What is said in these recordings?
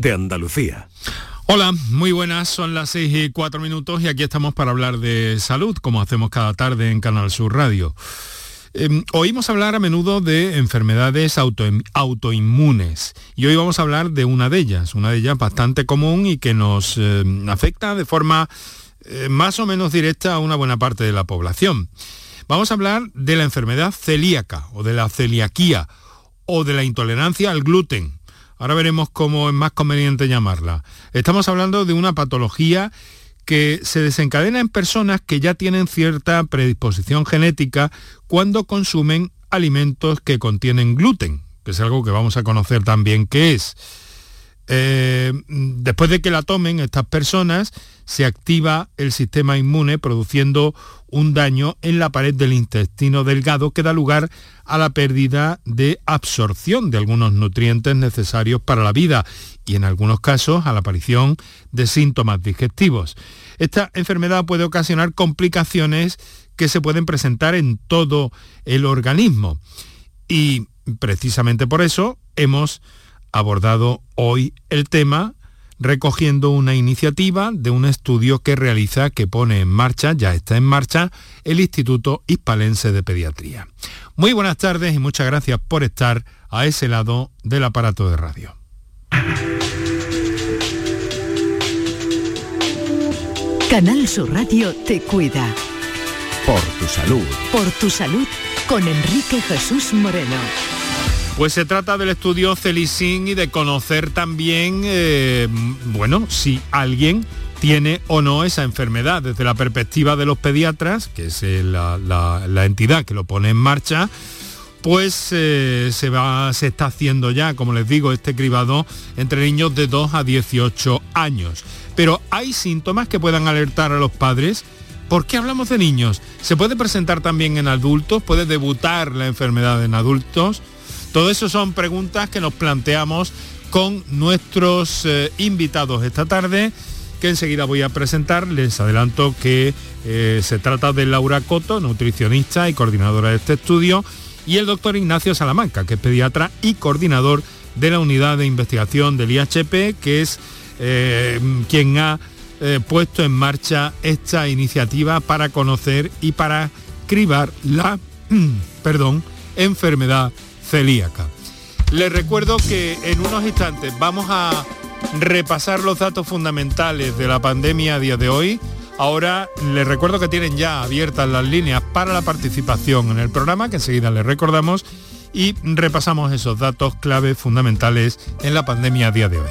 de Andalucía. Hola, muy buenas, son las 6 y 4 minutos y aquí estamos para hablar de salud, como hacemos cada tarde en Canal Sur Radio. Em, oímos hablar a menudo de enfermedades autoinmunes y hoy vamos a hablar de una de ellas, una de ellas bastante común y que nos em, afecta de forma eh, más o menos directa a una buena parte de la población. Vamos a hablar de la enfermedad celíaca o de la celiaquía o de la intolerancia al gluten. Ahora veremos cómo es más conveniente llamarla. Estamos hablando de una patología que se desencadena en personas que ya tienen cierta predisposición genética cuando consumen alimentos que contienen gluten, que es algo que vamos a conocer también qué es. Eh, después de que la tomen estas personas, se activa el sistema inmune produciendo un daño en la pared del intestino delgado que da lugar a la pérdida de absorción de algunos nutrientes necesarios para la vida y en algunos casos a la aparición de síntomas digestivos. Esta enfermedad puede ocasionar complicaciones que se pueden presentar en todo el organismo y precisamente por eso hemos abordado hoy el tema recogiendo una iniciativa de un estudio que realiza, que pone en marcha, ya está en marcha, el Instituto Hispalense de Pediatría. Muy buenas tardes y muchas gracias por estar a ese lado del aparato de radio. Canal Sur Radio te cuida. Por tu salud. Por tu salud con Enrique Jesús Moreno. Pues se trata del estudio Celicin y de conocer también, eh, bueno, si alguien tiene o no esa enfermedad desde la perspectiva de los pediatras, que es eh, la, entidad que lo pone en marcha, pues eh, se, va, se está haciendo ya, como les digo, este cribado entre niños de 2 a 18 años. Pero hay síntomas que puedan alertar a los padres. ¿Por qué hablamos de niños? ¿Se puede presentar también en adultos? ¿Puede debutar la enfermedad en adultos? Todo eso son preguntas que nos planteamos con nuestros eh, invitados esta tarde, que enseguida voy a presentar. Les adelanto que eh, se trata de Laura Coto, nutricionista y coordinadora de este estudio, y el doctor Ignacio Salamanca, que es pediatra y coordinador de la unidad de investigación del IHP, que es eh, quien ha puesto en marcha esta iniciativa para conocer y para cribar la perdón, enfermedad celíaca. Les recuerdo que en unos instantes vamos a repasar los datos fundamentales de la pandemia a día de hoy. Ahora les recuerdo que tienen ya abiertas las líneas para la participación en el programa, que enseguida les recordamos, y repasamos esos datos claves fundamentales en la pandemia a día de hoy.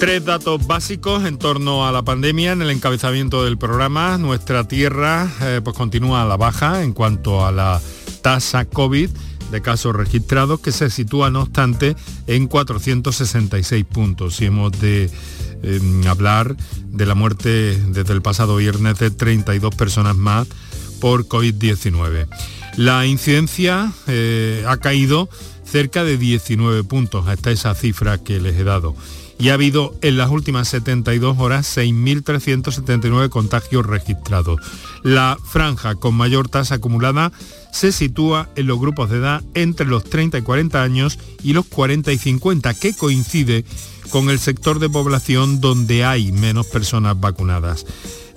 Tres datos básicos en torno a la pandemia en el encabezamiento del programa. Nuestra tierra eh, pues continúa a la baja en cuanto a la tasa COVID de casos registrados que se sitúa no obstante en 466 puntos. Si hemos de em, hablar de la muerte desde el pasado viernes de 32 personas más por COVID-19. La incidencia eh, ha caído cerca de 19 puntos hasta esa cifra que les he dado y ha habido en las últimas 72 horas 6.379 contagios registrados. La franja con mayor tasa acumulada se sitúa en los grupos de edad entre los 30 y 40 años y los 40 y 50, que coincide con el sector de población donde hay menos personas vacunadas.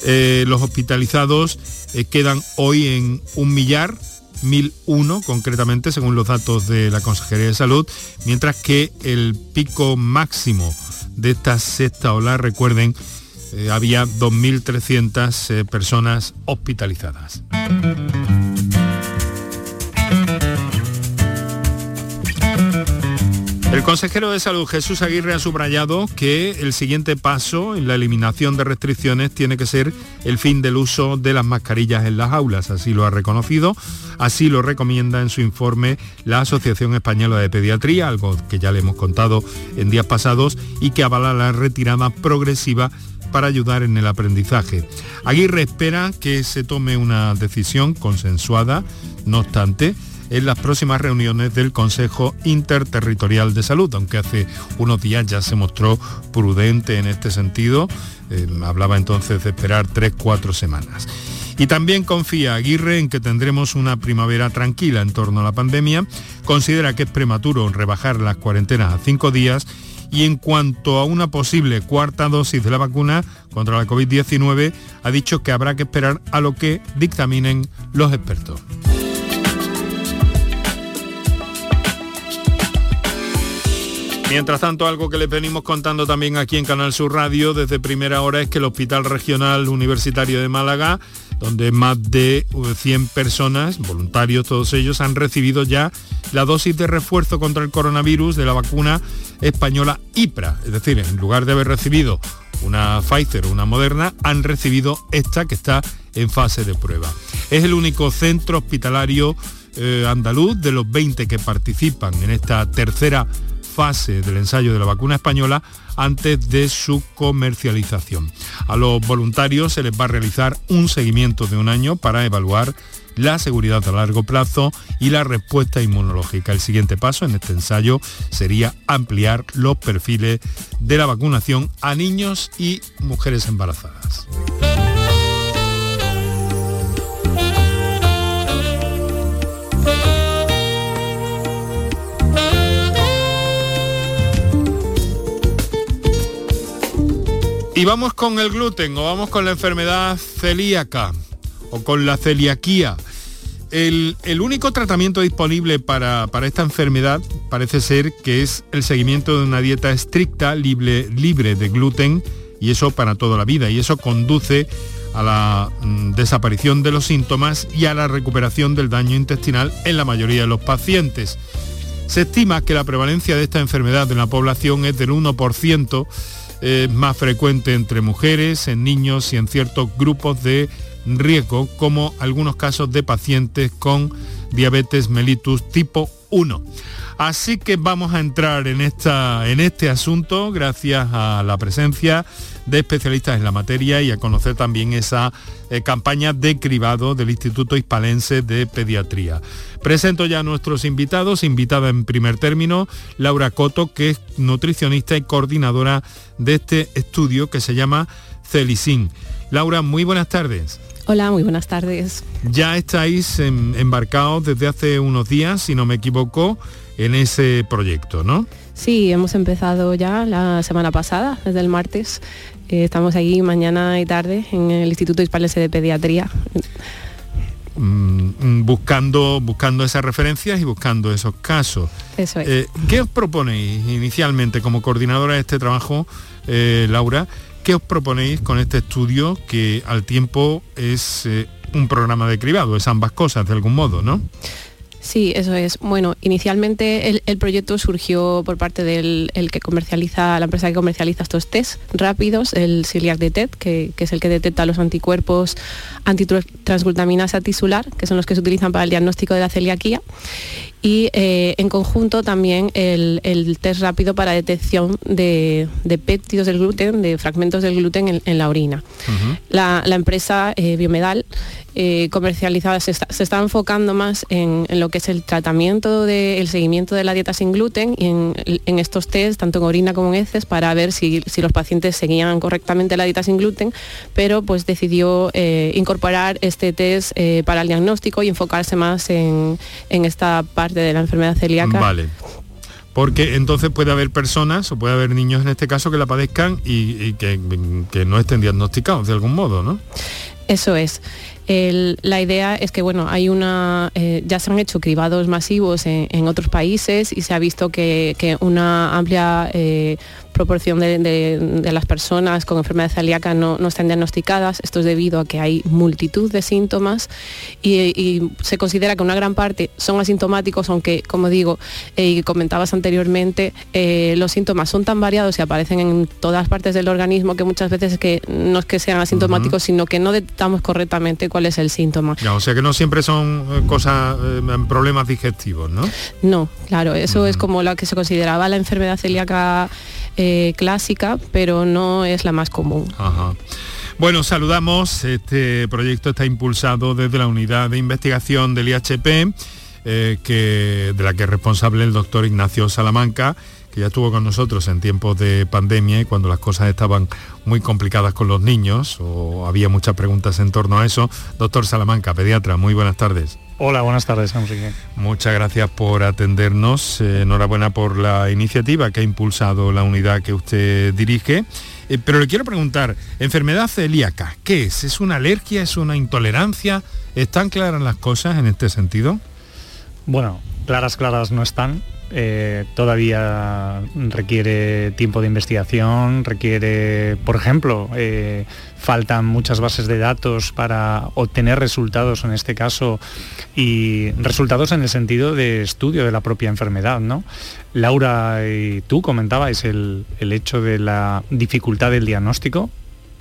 Eh, los hospitalizados eh, quedan hoy en un millar 1001 concretamente según los datos de la Consejería de Salud, mientras que el pico máximo de esta sexta ola, recuerden, eh, había 2.300 eh, personas hospitalizadas. El consejero de salud Jesús Aguirre ha subrayado que el siguiente paso en la eliminación de restricciones tiene que ser el fin del uso de las mascarillas en las aulas. Así lo ha reconocido, así lo recomienda en su informe la Asociación Española de Pediatría, algo que ya le hemos contado en días pasados y que avala la retirada progresiva para ayudar en el aprendizaje. Aguirre espera que se tome una decisión consensuada, no obstante, en las próximas reuniones del Consejo Interterritorial de Salud, aunque hace unos días ya se mostró prudente en este sentido, eh, hablaba entonces de esperar tres, cuatro semanas. Y también confía Aguirre en que tendremos una primavera tranquila en torno a la pandemia, considera que es prematuro rebajar las cuarentenas a cinco días y en cuanto a una posible cuarta dosis de la vacuna contra la COVID-19, ha dicho que habrá que esperar a lo que dictaminen los expertos. Mientras tanto, algo que les venimos contando también aquí en Canal Sur Radio desde primera hora es que el Hospital Regional Universitario de Málaga, donde más de 100 uh, personas, voluntarios todos ellos, han recibido ya la dosis de refuerzo contra el coronavirus de la vacuna española IPRA. Es decir, en lugar de haber recibido una Pfizer o una Moderna, han recibido esta que está en fase de prueba. Es el único centro hospitalario eh, andaluz de los 20 que participan en esta tercera fase del ensayo de la vacuna española antes de su comercialización. A los voluntarios se les va a realizar un seguimiento de un año para evaluar la seguridad a largo plazo y la respuesta inmunológica. El siguiente paso en este ensayo sería ampliar los perfiles de la vacunación a niños y mujeres embarazadas. Y vamos con el gluten o vamos con la enfermedad celíaca o con la celiaquía. El, único tratamiento disponible para, esta enfermedad parece ser que es el seguimiento de una dieta estricta, libre, libre de gluten, y eso para toda la vida. Y eso conduce a la mm, desaparición de los síntomas y a la recuperación del daño intestinal en la mayoría de los pacientes. Se estima que la prevalencia de esta enfermedad en la población es del 1%, es más frecuente entre mujeres, en niños y en ciertos grupos de riesgo, como algunos casos de pacientes con diabetes mellitus tipo 1. Así que vamos a entrar en, esta, en este asunto gracias a la presencia de especialistas en la materia y a conocer también esa eh, campaña de cribado del Instituto Hispalense de Pediatría. Presento ya a nuestros invitados, invitada en primer término, Laura Coto, que es nutricionista y coordinadora de este estudio que se llama Celicin. Laura, muy buenas tardes. Hola, muy buenas tardes. Ya estáis embarcados desde hace unos días, si no me equivoco, en ese proyecto, ¿no? Sí, hemos empezado ya la semana pasada, desde el martes. Eh, estamos ahí mañana y tarde en el Instituto Hispalense de Pediatría. Mm, mm, buscando, buscando esas referencias y buscando esos casos. Eso es. Eh, ¿Qué os proponéis inicialmente como coordinadora de este trabajo, eh, Laura? ¿Qué os proponéis con este estudio que al tiempo es un programa de cribado? Es ambas cosas de algún modo, ¿no? Sí, eso es. Bueno, inicialmente el, proyecto surgió por parte del que comercializa, la empresa que comercializa estos test rápidos, el Celiac Detect, que, que es el que detecta los anticuerpos antitransglutaminasa tisular, que son los que se utilizan para el diagnóstico de la celiaquía y eh, en conjunto también el, test rápido para detección de, péptidos del gluten, de fragmentos del gluten en, la orina. la, empresa eh, Biomedal eh, comercializada se está, enfocando más en, lo que es el tratamiento, del seguimiento de la dieta sin gluten y en, estos test, tanto en orina como en heces, para ver si, los pacientes seguían correctamente la dieta sin gluten, pero pues decidió incorporar este test para el diagnóstico y enfocarse más en esta parte de la enfermedad celíaca. Vale. Porque entonces puede haber personas, o puede haber niños en este caso, que la padezcan y, que, no estén diagnosticados de algún modo, ¿no? Eso es. la idea es que bueno, hay una, eh, ya se han hecho cribados masivos en, otros países y se ha visto que, una amplia eh, proporción de, las personas con enfermedad celíaca no, están diagnosticadas. Esto es debido a que hay multitud de síntomas y, se considera que una gran parte son asintomáticos, aunque, como digo, eh, y comentabas anteriormente, eh, los síntomas son tan variados y aparecen en todas partes del organismo que muchas veces que no es que sean asintomáticos, sino que no detectamos correctamente cuál es el síntoma. o sea que no siempre son eh, cosas, problemas digestivos, ¿no? No, claro, eso es como lo que se consideraba la enfermedad celíaca eh, clásica, pero no es la más común. Bueno, saludamos. Este proyecto está impulsado desde la unidad de investigación del IHP, eh, que, de la que es responsable el doctor Ignacio Salamanca que ya estuvo con nosotros en tiempos de pandemia y cuando las cosas estaban muy complicadas con los niños o había muchas preguntas en torno a eso. Doctor Salamanca, pediatra, muy buenas tardes. Hola, buenas tardes, Enrique. Muchas gracias por atendernos. Eh, enhorabuena por la iniciativa que ha impulsado la unidad que usted dirige. Eh, pero le quiero preguntar, enfermedad celíaca, ¿qué es? ¿Es una alergia? ¿Es una intolerancia? ¿Están claras las cosas en este sentido? Bueno, claras, claras no están. Eh, todavía requiere tiempo de investigación, requiere, por ejemplo, eh, faltan muchas bases de datos para obtener resultados en este caso y resultados en el sentido de estudio de la propia enfermedad. ¿no? Laura y tú comentabais el hecho de la dificultad del diagnóstico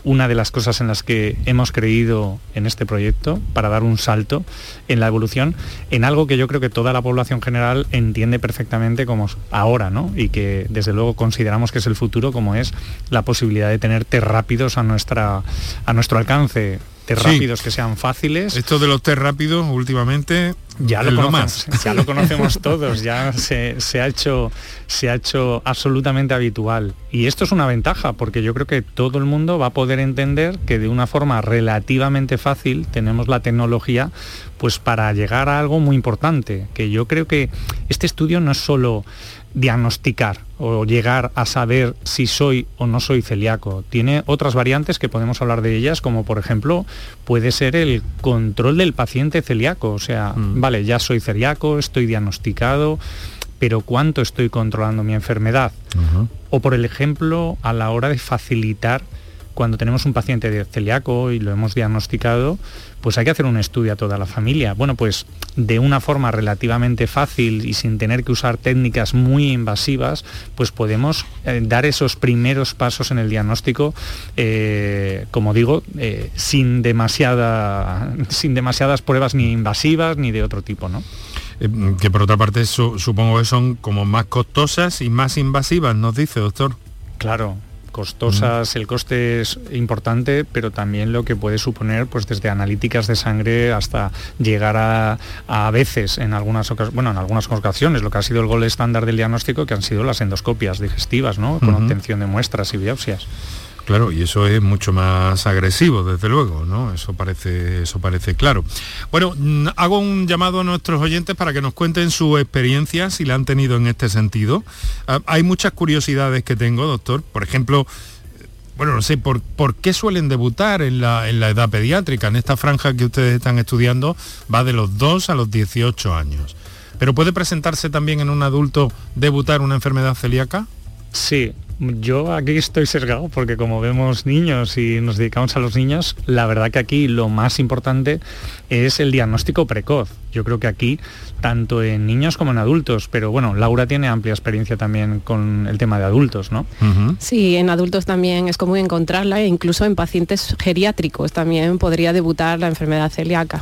una de las cosas en las que hemos creído en este proyecto para dar un salto en la evolución, en algo que yo creo que toda la población general entiende perfectamente como ahora, ¿no? Y que desde luego consideramos que es el futuro, como es la posibilidad de tener test rápidos a, nuestra, a nuestro alcance test rápidos que sean fáciles. Esto de los test rápidos últimamente ya lo, conocemos, ya lo conocemos todos, ya se, ha hecho, se ha hecho absolutamente habitual. Y esto es una ventaja, porque yo creo que todo el mundo va a poder entender que de una forma relativamente fácil tenemos la tecnología pues para llegar a algo muy importante, que yo creo que este estudio no es solo diagnosticar o llegar a saber si soy o no soy celíaco. Tiene otras variantes que podemos hablar de ellas, como por ejemplo puede ser el control del paciente celíaco. O sea, mm. vale, ya soy celíaco, estoy diagnosticado, pero ¿cuánto estoy controlando mi enfermedad? O por el ejemplo, a la hora de facilitar cuando tenemos un paciente de celíaco y lo hemos diagnosticado, pues hay que hacer un estudio a toda la familia. Bueno, pues de una forma relativamente fácil y sin tener que usar técnicas muy invasivas, pues podemos eh, dar esos primeros pasos en el diagnóstico, eh, como digo, eh, sin, demasiada, sin demasiadas pruebas ni invasivas ni de otro tipo, ¿no? que por otra parte supongo que son como más costosas y más invasivas, nos dice, doctor. Claro, costosas, el coste es importante, pero también lo que puede suponer, pues desde analíticas de sangre hasta llegar a, a veces, en algunas bueno, en algunas ocasiones, lo que ha sido el gol estándar del diagnóstico, que han sido las endoscopias digestivas, ¿no? Con obtención de muestras y biopsias. Claro, y eso es mucho más agresivo, desde luego, ¿no? Eso parece, eso parece claro. Bueno, mm, hago un llamado a nuestros oyentes para que nos cuenten su experiencia, si la han tenido en este sentido. Ah, hay muchas curiosidades que tengo, doctor. Por ejemplo, bueno, no sé, ¿por, ¿por qué suelen debutar en la, en la edad pediátrica? En esta franja que ustedes están estudiando va de los 2 a los 18 años. ¿Pero puede presentarse también en un adulto debutar una enfermedad celíaca? Sí, yo aquí estoy sesgado porque como vemos niños y nos dedicamos a los niños, la verdad que aquí lo más importante es el diagnóstico precoz. Yo creo que aquí, tanto en niños como en adultos, pero bueno, Laura tiene amplia experiencia también con el tema de adultos, ¿no? Sí, en adultos también es común encontrarla e incluso en pacientes geriátricos también podría debutar la enfermedad celíaca.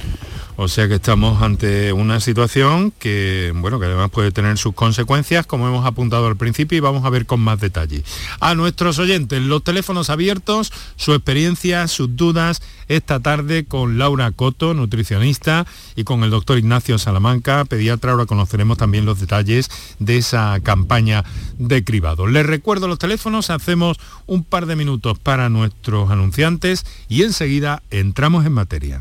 O sea que estamos ante una situación que, bueno, que además puede tener sus consecuencias, como hemos apuntado al principio, y vamos a ver con más detalle. A nuestros oyentes, los teléfonos abiertos, su experiencia, sus dudas, esta tarde con Laura Coto, nutricionista, y con el doctor Ignacio Salamanca, pediatra. Ahora conoceremos también los detalles de esa campaña de cribado. Les recuerdo los teléfonos, hacemos un par de minutos para nuestros anunciantes y enseguida entramos en materia.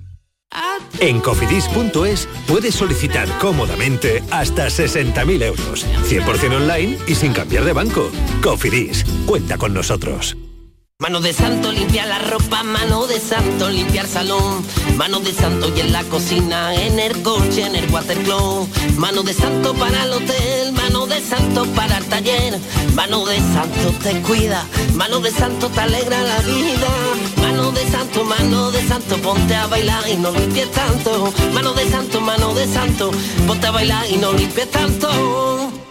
En cofidis.es puedes solicitar cómodamente hasta 60.000 euros, 100% online y sin cambiar de banco. Cofidis, cuenta con nosotros. Mano de santo limpia la ropa, mano de santo limpiar salón, mano de santo y en la cocina, en el coche, en el watercloak, mano de santo para el hotel, de santo para el taller, mano de santo te cuida, mano de santo te alegra la vida, mano de santo, mano de santo, ponte a bailar y no limpies tanto, mano de santo, mano de santo, ponte a bailar y no limpies tanto.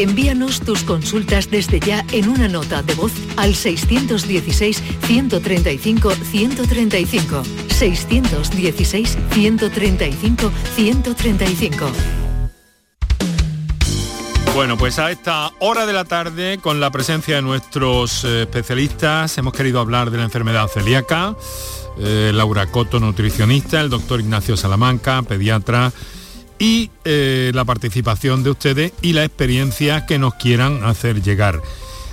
Envíanos tus consultas desde ya en una nota de voz al 616-135-135. 616-135-135. Bueno, pues a esta hora de la tarde, con la presencia de nuestros eh, especialistas, hemos querido hablar de la enfermedad celíaca. Eh, Laura Coto, nutricionista, el doctor Ignacio Salamanca, pediatra, y eh, la participación de ustedes y la experiencia que nos quieran hacer llegar.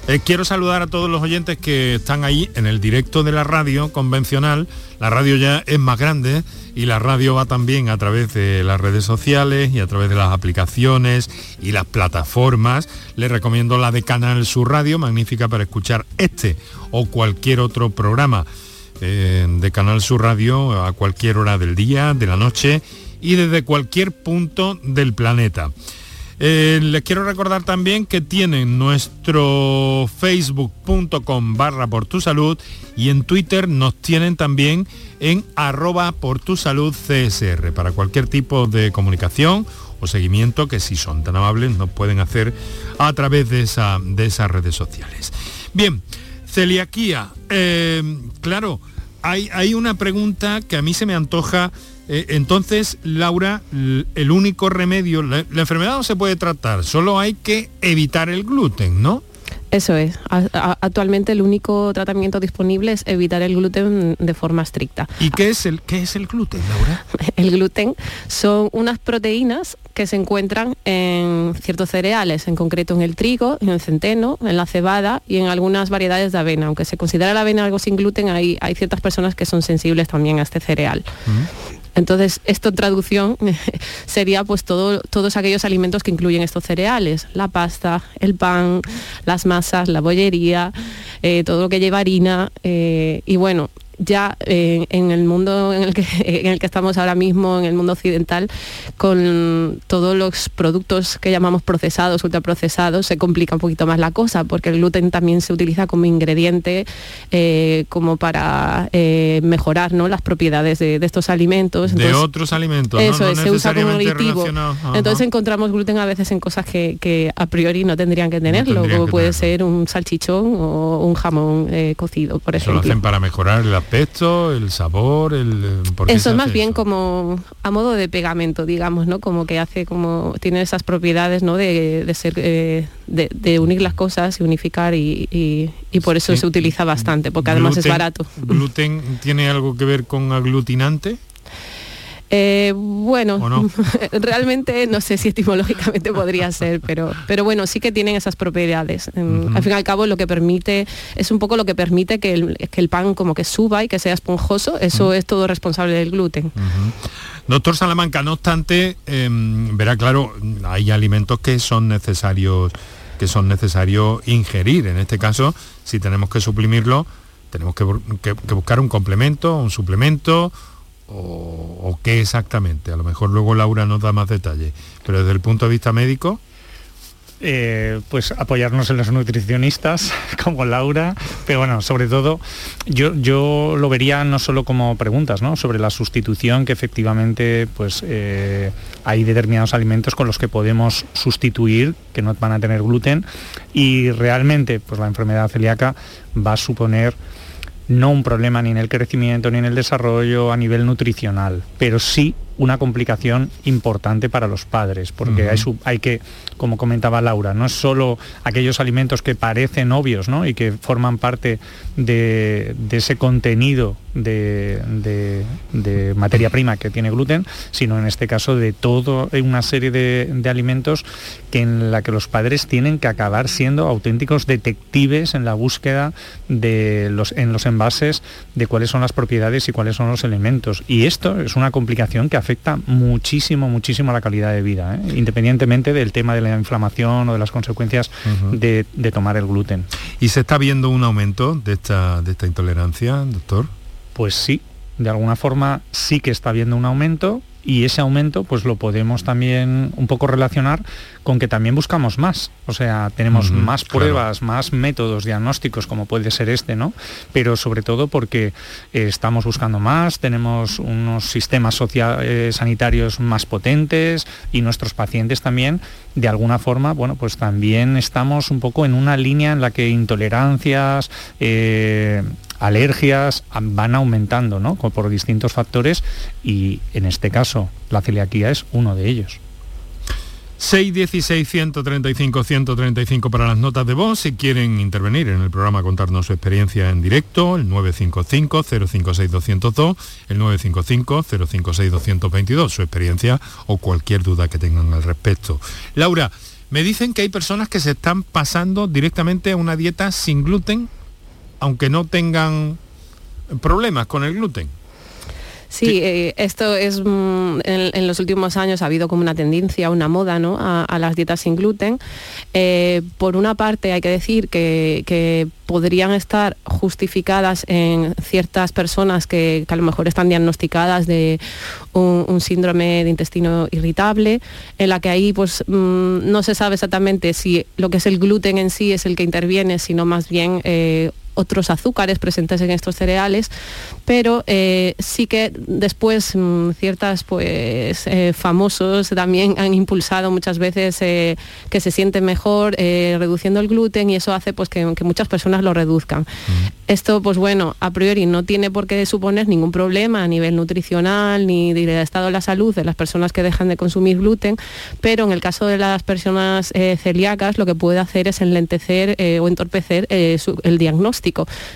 Eh, quiero saludar a todos los oyentes que están ahí en el directo de la radio convencional. La radio ya es más grande y la radio va también a través de las redes sociales y a través de las aplicaciones y las plataformas. Les recomiendo la de Canal Sur Radio, magnífica para escuchar este o cualquier otro programa eh, de Canal Sur Radio a cualquier hora del día, de la noche y desde cualquier punto del planeta. Eh, les quiero recordar también que tienen nuestro facebook.com barra por tu salud y en Twitter nos tienen también en arroba por tu salud CSR para cualquier tipo de comunicación o seguimiento que si son tan amables nos pueden hacer a través de, esa, de esas redes sociales. Bien, celiaquía. Eh, claro, hay, hay una pregunta que a mí se me antoja entonces, Laura, el único remedio, la, enfermedad no se puede tratar, solo hay que evitar el gluten, ¿no? Eso es. actualmente el único tratamiento disponible es evitar el gluten de forma estricta. ¿Y qué es el, qué es el gluten, Laura? El gluten son unas proteínas que se encuentran en ciertos cereales, en concreto en el trigo, en el centeno, en la cebada y en algunas variedades de avena. Aunque se considera la avena algo sin gluten, hay, hay ciertas personas que son sensibles también a este cereal. Mm. Entonces, esto en traducción sería pues todo, todos aquellos alimentos que incluyen estos cereales, la pasta, el pan, las masas, la bollería, eh, todo lo que lleva harina eh, y bueno, ya eh, en el mundo en el, que, en el que estamos ahora mismo, en el mundo occidental, con todos los productos que llamamos procesados, ultraprocesados, se complica un poquito más la cosa, porque el gluten también se utiliza como ingrediente eh, como para eh, mejorar ¿no? las propiedades de, estos alimentos. de otros alimentos. Eso se usa como aditivo. Entonces encontramos gluten a veces en cosas que, a priori no tendrían que tenerlo, como puede ser un salchichón o un jamón cocido, por ejemplo. Eso lo hacen para mejorar la aspecto, el sabor, el... Eso es más bien como a modo de pegamento, digamos, ¿no? Como que hace como... tiene esas propiedades, ¿no? De, ser... Eh, de, unir las cosas y unificar y, por eso se utiliza bastante, porque además es barato. ¿Gluten tiene algo que ver con aglutinante? Eh, bueno, realmente no sé si etimológicamente podría ser, pero, pero bueno, sí que tienen esas propiedades. Al fin y al cabo lo que permite, es un poco lo que permite que el, que el pan como que suba y que sea esponjoso, eso es todo responsable del gluten. Doctor Salamanca, no obstante, em, verá claro, hay alimentos que son necesarios que son necesarios ingerir. En este caso, si tenemos que suprimirlo, tenemos que, buscar un complemento, un suplemento, o, qué exactamente. A lo mejor luego Laura nos da más detalles. Pero desde el punto de vista médico, eh, pues apoyarnos en los nutricionistas como Laura, pero bueno, sobre todo yo, yo lo vería no solo como preguntas, ¿no? Sobre la sustitución que efectivamente pues eh, hay determinados alimentos con los que podemos sustituir que no van a tener gluten y realmente pues la enfermedad celíaca va a suponer no un problema ni en el crecimiento ni en el desarrollo a nivel nutricional, pero sí una complicación importante para los padres, porque hay, que, como comentaba Laura, no es solo aquellos alimentos que parecen obvios y que forman parte de, ese contenido de, materia prima que tiene gluten, sino en este caso de toda una serie de, alimentos que en la que los padres tienen que acabar siendo auténticos detectives en la búsqueda de los, en los envases de cuáles son las propiedades y cuáles son los elementos. Y esto es una complicación que afecta muchísimo, muchísimo a la calidad de vida, ¿eh? independientemente del tema de la inflamación o de las consecuencias de, tomar el gluten. ¿Y se está viendo un aumento de esta, de esta intolerancia, doctor? Pues sí, de alguna forma sí que está habiendo un aumento y ese aumento pues lo podemos también un poco relacionar con que también buscamos más, o sea, tenemos más pruebas, más métodos diagnósticos como puede ser este, ¿no? Pero sobre todo porque eh, estamos buscando más, tenemos unos sistemas eh, sanitarios más potentes y nuestros pacientes también, de alguna forma, bueno, pues también estamos un poco en una línea en la que intolerancias, eh, alergias van aumentando ¿no? por distintos factores y en este caso la celiaquía es uno de ellos. 616 135 135 para las notas de voz. Si quieren intervenir en el programa, contarnos su experiencia en directo, el 955 056 202, el 955 056 222, su experiencia o cualquier duda que tengan al respecto. Laura, me dicen que hay personas que se están pasando directamente a una dieta sin gluten aunque no tengan problemas con el gluten. Sí, eh, esto es mm, en, los últimos años ha habido como una tendencia, una moda ¿no? a, las dietas sin gluten. Eh, por una parte hay que decir que, podrían estar justificadas en ciertas personas que, a lo mejor están diagnosticadas de un, síndrome de intestino irritable, en la que ahí pues mm, no se sabe exactamente si lo que es el gluten en sí es el que interviene, sino más bien eh, otros azúcares presentes en estos cereales, pero eh, sí que después mm, ciertas pues eh, famosos también han impulsado muchas veces eh, que se sienten mejor reduciendo el gluten y eso hace pues que, muchas personas lo reduzcan. Mm. Esto pues bueno, a priori no tiene por qué suponer ningún problema a nivel nutricional ni de estado de la salud de las personas que dejan de consumir gluten, pero en el caso de las personas celíacas lo que puede hacer es enlentecer o entorpecer el diagnóstico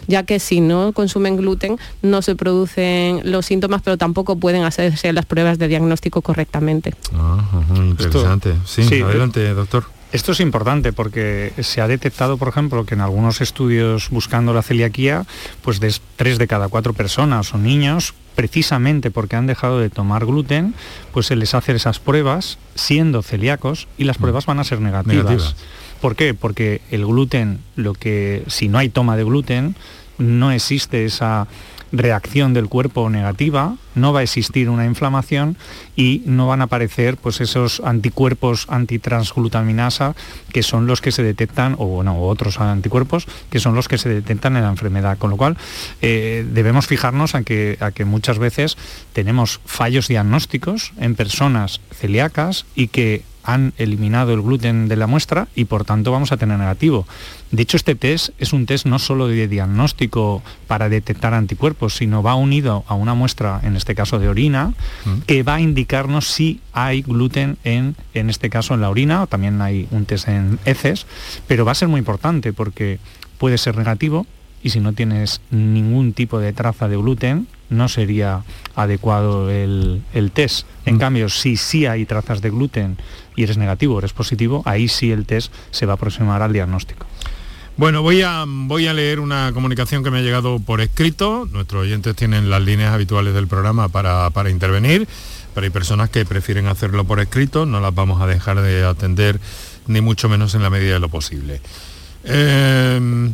ya que si no consumen gluten no se producen los síntomas, pero tampoco pueden hacerse las pruebas de diagnóstico correctamente. Ah, interesante. sí, adelante, doctor. Esto es importante porque se ha detectado, por ejemplo, que en algunos estudios buscando la celiaquía, pues de tres de cada cuatro personas o niños, precisamente porque han dejado de tomar gluten, pues se les hace esas pruebas siendo celíacos y las mm. pruebas van a ser negativas. ¿Por qué? Porque el gluten, lo que si no hay toma de gluten, no existe esa reacción del cuerpo negativa, no va a existir una inflamación y no van a aparecer pues, esos anticuerpos antitransglutaminasa que son los que se detectan, o bueno, otros anticuerpos que son los que se detectan en la enfermedad. Con lo cual eh, debemos fijarnos a que, a que muchas veces tenemos fallos diagnósticos en personas celíacas y que han eliminado el gluten de la muestra y por tanto vamos a tener negativo. De hecho, este test es un test no solo de diagnóstico para detectar anticuerpos, sino va unido a una muestra, en este caso de orina, mm. que va a indicarnos si hay gluten en, en este caso en la orina, o también hay un test en heces, pero va a ser muy importante porque puede ser negativo y si no tienes ningún tipo de traza de gluten, no sería adecuado el, test. En mm. cambio, si sí hay trazas de gluten y eres negativo o eres positivo, ahí sí el test se va a aproximar al diagnóstico. Bueno, voy a, voy a leer una comunicación que me ha llegado por escrito. Nuestros oyentes tienen las líneas habituales del programa para, intervenir, pero hay personas que prefieren hacerlo por escrito, no las vamos a dejar de atender, ni mucho menos en la medida de lo posible. Em,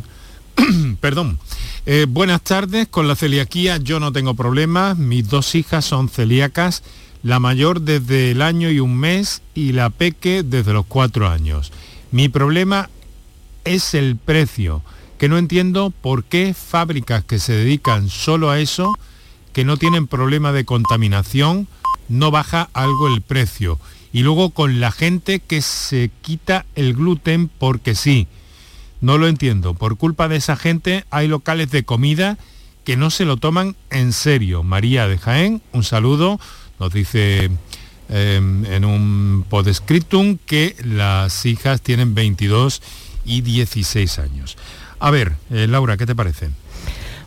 perdón. Eh, buenas tardes, con la celiaquía yo no tengo problemas, mis dos hijas son celíacas, la mayor desde el año y un mes y la peque desde los cuatro años. Mi problema es el precio, que no entiendo por qué fábricas que se dedican solo a eso, que no tienen problema de contaminación, no baja algo el precio. Y luego con la gente que se quita el gluten porque sí no lo entiendo. Por culpa de esa gente hay locales de comida que no se lo toman en serio. María de Jaén, un saludo, nos dice em, en un podescriptum que las hijas tienen 22 y 16 años. A ver, eh, Laura, ¿qué te parece?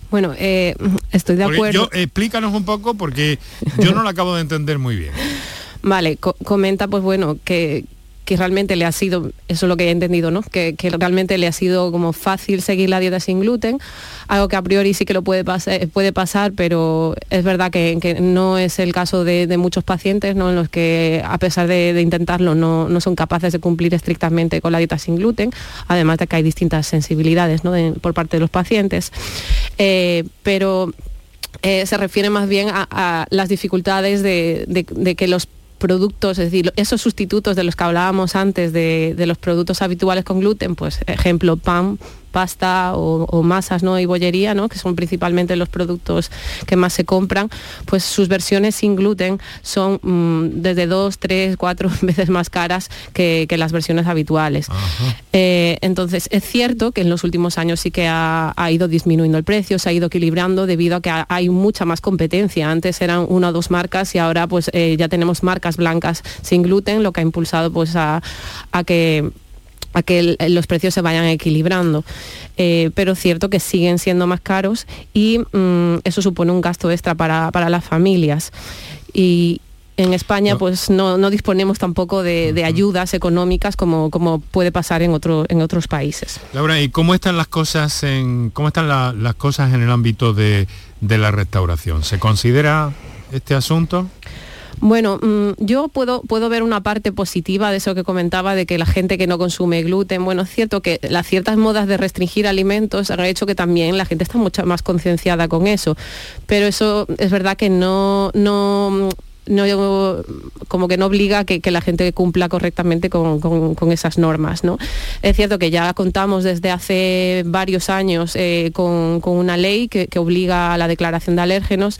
Bueno, eh, estoy de acuerdo. explícanos un poco porque yo no lo acabo de entender muy bien. Vale, comenta pues bueno que, que realmente le ha sido, eso es lo que he entendido, ¿no? Que, realmente le ha sido como fácil seguir la dieta sin gluten, algo que a priori sí que lo puede, pasar, puede pasar, pero es verdad que, no es el caso de, muchos pacientes, ¿no? En los que a pesar de, intentarlo no, son capaces de cumplir estrictamente con la dieta sin gluten, además de que hay distintas sensibilidades ¿no? por parte de los pacientes. Eh, pero eh, se refiere más bien a, las dificultades de, que los productos, es decir, esos sustitutos de los que hablábamos antes de, los productos habituales con gluten, pues ejemplo pan, pasta o, masas ¿no? y bollería, ¿no? que son principalmente los productos que más se compran, pues sus versiones sin gluten son mm, desde dos, tres, cuatro veces más caras que, las versiones habituales. Eh, entonces, es cierto que en los últimos años sí que ha, ido disminuyendo el precio, se ha ido equilibrando debido a que hay mucha más competencia. Antes eran una o dos marcas y ahora pues eh, ya tenemos marcas blancas sin gluten, lo que ha impulsado pues a que a que los precios se vayan equilibrando. Eh, pero cierto que siguen siendo más caros y mm, eso supone un gasto extra para, las familias. Y, en España pues no, disponemos tampoco de, ayudas económicas como, como puede pasar en, otro, en otros países. Laura, ¿y cómo están las cosas en, cómo están las cosas en el ámbito de, de la restauración? ¿Se considera este asunto? Bueno, mm, yo puedo, puedo ver una parte positiva de eso que comentaba, de que la gente que no consume gluten, bueno, es cierto que las ciertas modas de restringir alimentos han hecho que también la gente está mucho más concienciada con eso, pero eso es verdad que no, no no, como que no obliga a que, la gente cumpla correctamente con, esas normas. ¿no? Es cierto que ya contamos desde hace varios años eh, con, una ley que, obliga a la declaración de alérgenos,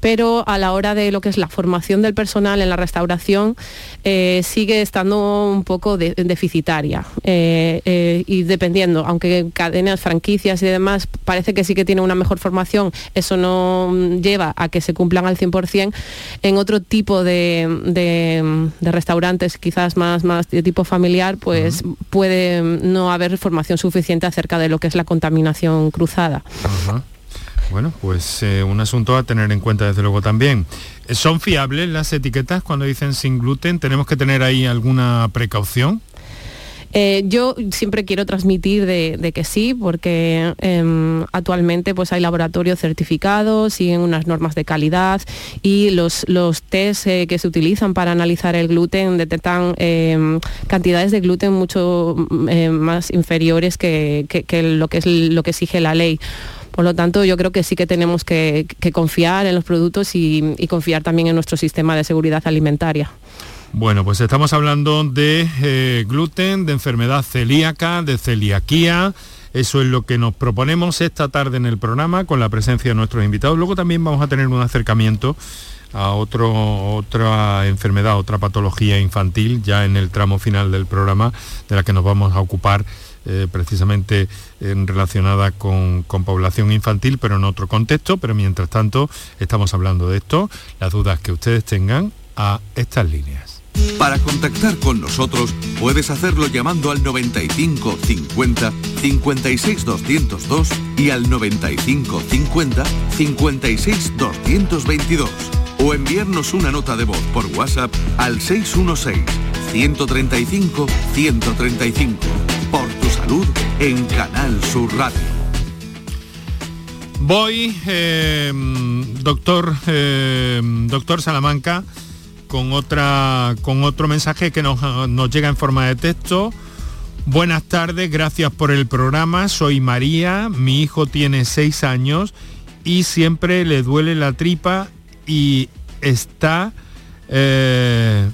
pero a la hora de lo que es la formación del personal en la restauración eh, sigue estando un poco deficitaria. Eh, y dependiendo, aunque cadenas, franquicias y demás, parece que sí que tiene una mejor formación, eso no lleva a que se cumplan al 100%. En otro tipo de, restaurantes, quizás más, más de tipo familiar, pues puede no haber formación suficiente acerca de lo que es la contaminación cruzada. Bueno, pues eh, un asunto a tener en cuenta desde luego también. ¿Son fiables las etiquetas cuando dicen sin gluten? ¿Tenemos que tener ahí alguna precaución? Eh, yo siempre quiero transmitir de, que sí, porque em, actualmente pues hay laboratorios certificados, siguen unas normas de calidad y los, los test eh, que se utilizan para analizar el gluten detectan em, cantidades de gluten mucho em, más inferiores que, lo que es lo que exige la ley. Por lo tanto, yo creo que sí que tenemos que, confiar en los productos y confiar también en nuestro sistema de seguridad alimentaria. Bueno, pues estamos hablando de eh, gluten, de enfermedad celíaca, de celiaquía. Eso es lo que nos proponemos esta tarde en el programa con la presencia de nuestros invitados. Luego también vamos a tener un acercamiento a otro, otra enfermedad, otra patología infantil, ya en el tramo final del programa, de la que nos vamos a ocupar eh, precisamente relacionada con, con, población infantil, pero en otro contexto. Pero mientras tanto, estamos hablando de esto, las dudas que ustedes tengan a estas líneas. Para contactar con nosotros puedes hacerlo llamando al 95 50 56 202 y al 95 50 56 222 o enviarnos una nota de voz por WhatsApp al 616 135 135. En Canal Sur Radio. Voy, eh, doctor, eh, doctor Salamanca, con otra, con otro mensaje que nos, nos llega en forma de texto. Buenas tardes, gracias por el programa. Soy María, mi hijo tiene seis años y siempre le duele la tripa y está eh,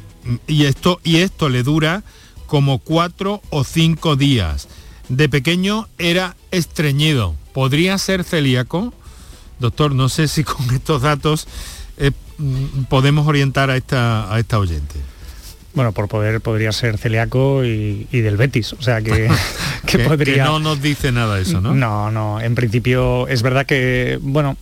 y esto y esto le dura como cuatro o cinco días. De pequeño era estreñido. ¿Podría ser celíaco? Doctor, no sé si con estos datos eh, mm, podemos orientar a esta, a esta oyente. Bueno, por poder podría ser celíaco y, y del Betis, o sea que, que Que- podría... que no nos dice nada eso, ¿no? No, no, en principio es verdad que, bueno,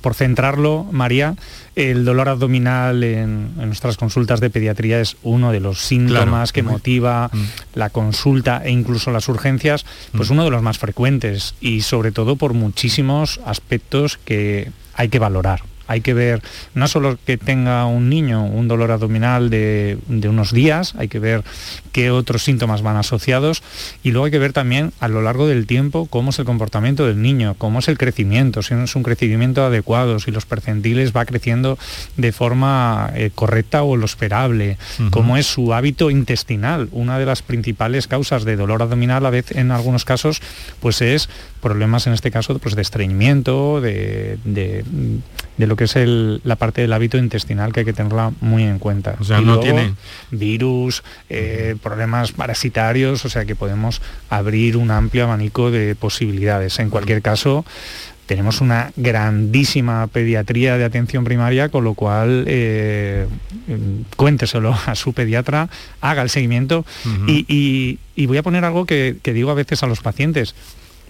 por centrarlo, María, el dolor abdominal en, en nuestras consultas de pediatría es uno de los síntomas que Mm. motiva la consulta e incluso las urgencias, pues uno de los más frecuentes y sobre todo por muchísimos aspectos que hay que valorar. Hay que ver no solo que tenga un niño un dolor abdominal de, de unos días, hay que ver qué otros síntomas van asociados y luego hay que ver también a lo largo del tiempo cómo es el comportamiento del niño, cómo es el crecimiento, si no es un crecimiento adecuado, si los percentiles va creciendo de forma eh, correcta o lo esperable, cómo es su hábito intestinal. Una de las principales causas de dolor abdominal a veces en algunos casos pues es problemas en este caso pues de estreñimiento, de, de- de lo que es el- la parte del hábito intestinal que hay que tenerla muy en cuenta. O sea, Y no luego, tiene- virus, eh, problemas parasitarios, o sea que podemos abrir un amplio abanico de posibilidades. En cualquier caso, tenemos una grandísima pediatría de atención primaria, con lo cual eh, cuénteselo a su pediatra, haga el seguimiento y, y- y voy a poner algo que, que digo a veces a los pacientes.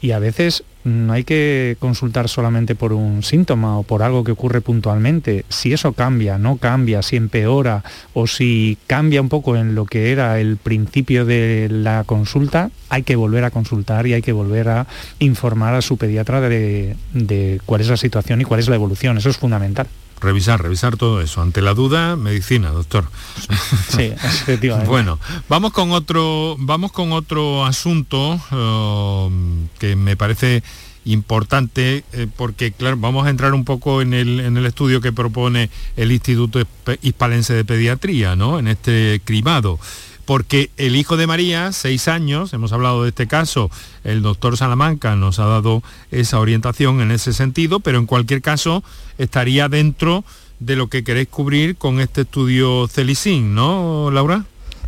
Y a veces no hay que consultar solamente por un síntoma o por algo que ocurre puntualmente. Si eso cambia, no cambia, si empeora o si cambia un poco en lo que era el principio de la consulta, hay que volver a consultar y hay que volver a informar a su pediatra de, de cuál es la situación y cuál es la evolución. Eso es fundamental. Revisar, revisar todo eso. Ante la duda, medicina, doctor. Sí, efectivamente. Bueno, vamos con otro, vamos con otro asunto eh, que me parece importante eh, porque claro vamos a entrar un poco en el, en el estudio que propone el Instituto Hispalense de Pediatría, ¿no? En este cribado. Porque el hijo de María, seis años, hemos hablado de este caso, el doctor Salamanca nos ha dado esa orientación en ese sentido, pero en cualquier caso estaría dentro de lo que queréis cubrir con este estudio Celicin, ¿no, Laura?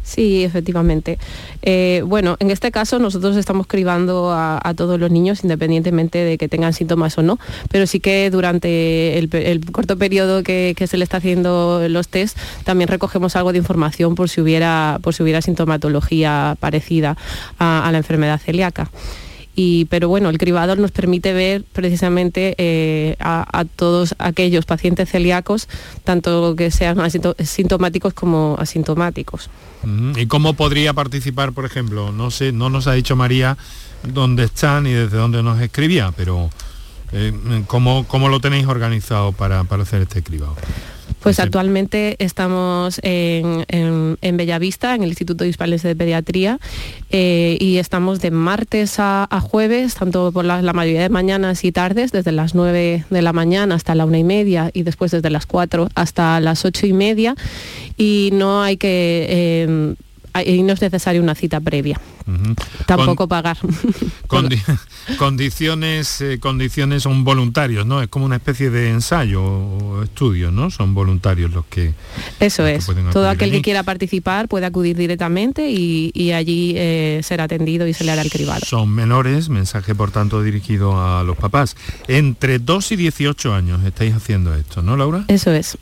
Sí, efectivamente. Eh, bueno, en este caso nosotros estamos cribando a, todos los niños independientemente de que tengan síntomas o no, pero sí que durante el, corto periodo que, se le está haciendo los test también recogemos algo de información por si hubiera, por si hubiera sintomatología parecida a la enfermedad celíaca. Y, pero bueno, el cribado nos permite ver precisamente eh, a, todos aquellos pacientes celíacos, tanto que sean sintomáticos como asintomáticos. ¿Y cómo podría participar, por ejemplo? No sé, no nos ha dicho María dónde están y desde dónde nos escribía, pero eh, ¿cómo, cómo lo tenéis organizado para, para hacer este cribado? Pues actualmente estamos en, en- en Bellavista, en el Instituto Hispalense de Pediatría, eh, y estamos de martes a, a jueves, tanto por la, la mayoría de mañanas y tardes, desde las 9 de la mañana hasta la una y media y después desde las 4 hasta las ocho y media, y no hay que... eh, y no es necesaria una cita previa, tampoco pagar. Con- condi- condiciones, eh, condiciones son voluntarios, ¿no? Es como una especie de ensayo o estudio, ¿no? Son voluntarios los que... Eso es. Todo aquel allí. que quiera participar puede acudir directamente y, y allí eh, será atendido y se le hará el cribado. Son menores, mensaje por tanto dirigido a los papás. Entre 2 y 18 años estáis haciendo esto, ¿no, Laura? Eso es.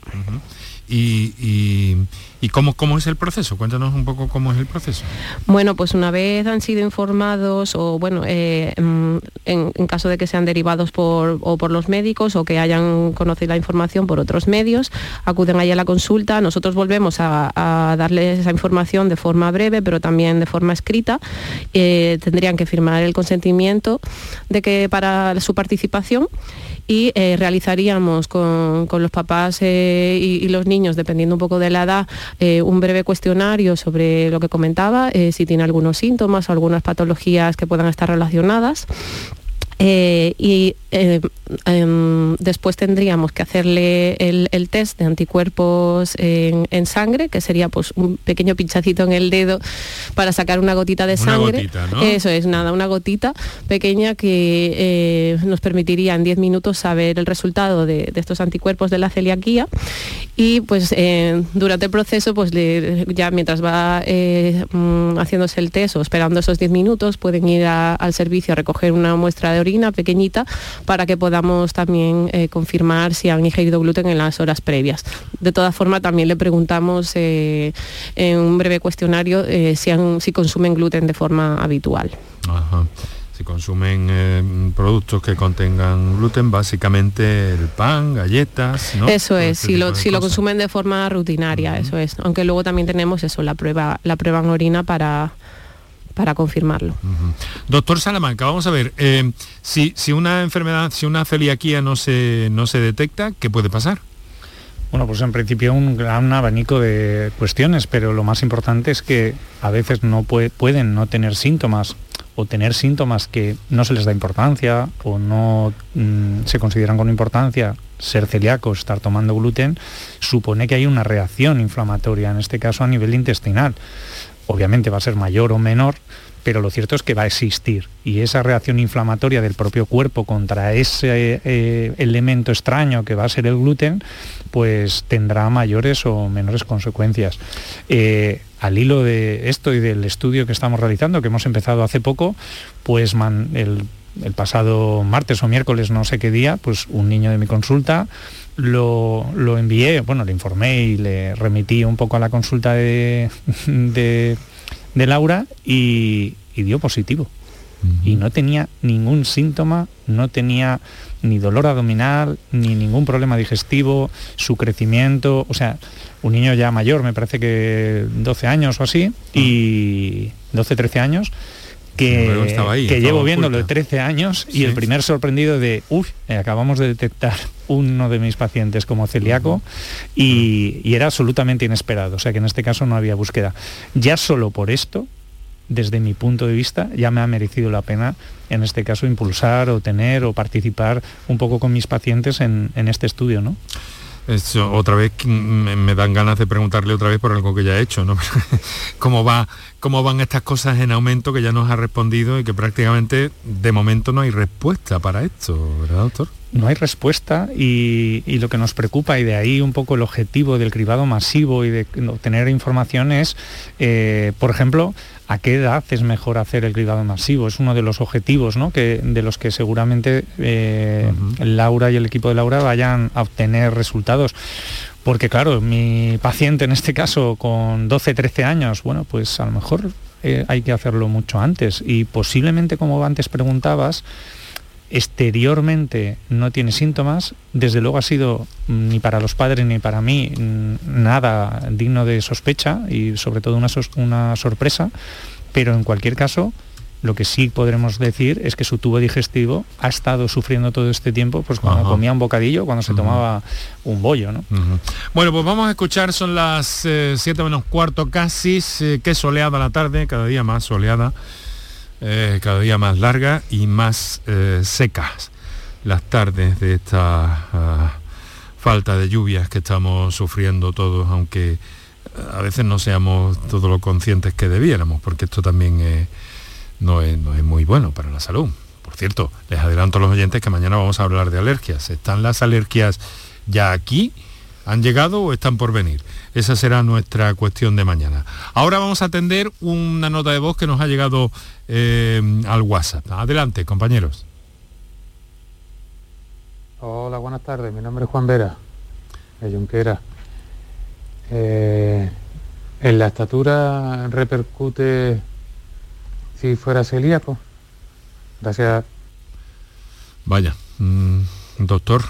Y, y- ¿Y cómo, cómo es el proceso? Cuéntanos un poco cómo es el proceso. Bueno, pues una vez han sido informados o bueno, eh, mm, en, caso de que sean derivados por, o por los médicos o que hayan conocido la información por otros medios, acuden ahí a la consulta, nosotros volvemos a, darles esa información de forma breve, pero también de forma escrita. Eh, tendrían que firmar el consentimiento de que para su participación y eh, realizaríamos con, los papás y, los niños, dependiendo un poco de la edad, eh, un breve cuestionario sobre lo que comentaba, si tiene algunos síntomas o algunas patologías que puedan estar relacionadas. Y eh, em, después tendríamos que hacerle el, test de anticuerpos en, sangre, que sería pues un pequeño pinchacito en el dedo para sacar una gotita de sangre. Eso es, nada, una gotita pequeña que eh, nos permitiría en 10 minutos saber el resultado de, estos anticuerpos de la celiaquía. Y pues eh, durante el proceso, pues ya mientras va mm, haciéndose el test o esperando esos 10 minutos, pueden ir al servicio a recoger una muestra de orina pequeñita para que podamos también eh, confirmar si han ingerido gluten en las horas previas. De todas formas, también le preguntamos eh, en un breve cuestionario eh, si, si consumen gluten de forma habitual. si consumen productos que contengan gluten, básicamente el pan, galletas, Eso es, si lo, si lo consumen de forma rutinaria, eso es. Aunque luego también tenemos eso, la prueba, la prueba en orina para, para confirmarlo. Doctor Salamanca, vamos a ver, eh, si, si, una enfermedad, si una celiaquía no se, no se detecta, ¿qué puede pasar? Bueno, pues en principio un gran abanico de cuestiones, pero lo más importante es que a veces no pueden no tener síntomas o tener síntomas que no se les da importancia o no mm, se consideran con importancia ser celíacos, estar tomando gluten, supone que hay una reacción inflamatoria, en este caso a nivel intestinal obviamente va a ser mayor o menor, pero lo cierto es que va a existir. Y esa reacción inflamatoria del propio cuerpo contra ese eh, elemento extraño que va a ser el gluten, pues tendrá mayores o menores consecuencias. Eh, al hilo de esto y del estudio que estamos realizando, que hemos empezado hace poco, pues el, pasado martes o miércoles, no sé qué día, pues un niño de mi consulta lo, envié, bueno, le informé y le remití un poco a la consulta de, de, Laura y, dio positivo. Y no tenía ningún síntoma, no tenía ni dolor abdominal, ni ningún problema digestivo, su crecimiento, o sea, un niño ya mayor, me parece que 12 años o así, y 12, 13 años, que, que llevo viéndolo de 13 años y el primer sorprendido de, uff, acabamos de detectar uno de mis pacientes como celíaco y, era absolutamente inesperado, o sea que en este caso no había búsqueda. Ya solo por esto, desde mi punto de vista, ya me ha merecido la pena, en este caso, impulsar o tener o participar un poco con mis pacientes en, en este estudio, ¿no? Otra vez me, dan ganas de preguntarle otra vez por algo que ya he hecho, ¿no? ¿Cómo, va, ¿Cómo van estas cosas en aumento que ya nos ha respondido y que prácticamente de momento no hay respuesta para esto, ¿verdad, doctor? No hay respuesta y, lo que nos preocupa y de ahí un poco el objetivo del cribado masivo y de obtener información es, eh, por ejemplo, ¿A qué edad es mejor hacer el cribado masivo? Es uno de los objetivos que, de los que seguramente eh, Laura y el equipo de Laura vayan a obtener resultados. Porque claro, mi paciente en este caso con 12, 13 años, bueno, pues a lo mejor eh, hay que hacerlo mucho antes. Y posiblemente, como antes preguntabas, exteriormente no tiene síntomas, desde luego ha sido mm, ni para los padres ni para mí mm, nada digno de sospecha y sobre todo una, una sorpresa, pero en cualquier caso lo que sí podremos decir es que su tubo digestivo ha estado sufriendo todo este tiempo, pues cuando comía un bocadillo, cuando se tomaba un bollo, ¿no? Bueno, pues vamos a escuchar, son las 7 eh, menos cuarto casi, eh, qué soleada la tarde, cada día más soleada. Eh, cada día más largas y más eh, secas las tardes de esta ah, falta de lluvias que estamos sufriendo todos, aunque eh, a veces no seamos todos lo conscientes que debiéramos, porque esto también no, es, no es muy bueno para la salud. Por cierto, les adelanto a los oyentes que mañana vamos a hablar de alergias. ¿Están las alergias ya aquí? ¿Han llegado o están por venir? Esa será nuestra cuestión de mañana. Ahora vamos a atender una nota de voz que nos ha llegado eh, al WhatsApp. Adelante, compañeros. Hola, buenas tardes. Mi nombre es Juan Vera, de Junquera. Eh, ¿En la estatura repercute si fuera celíaco? Gracias. Vaya, mm, doctor.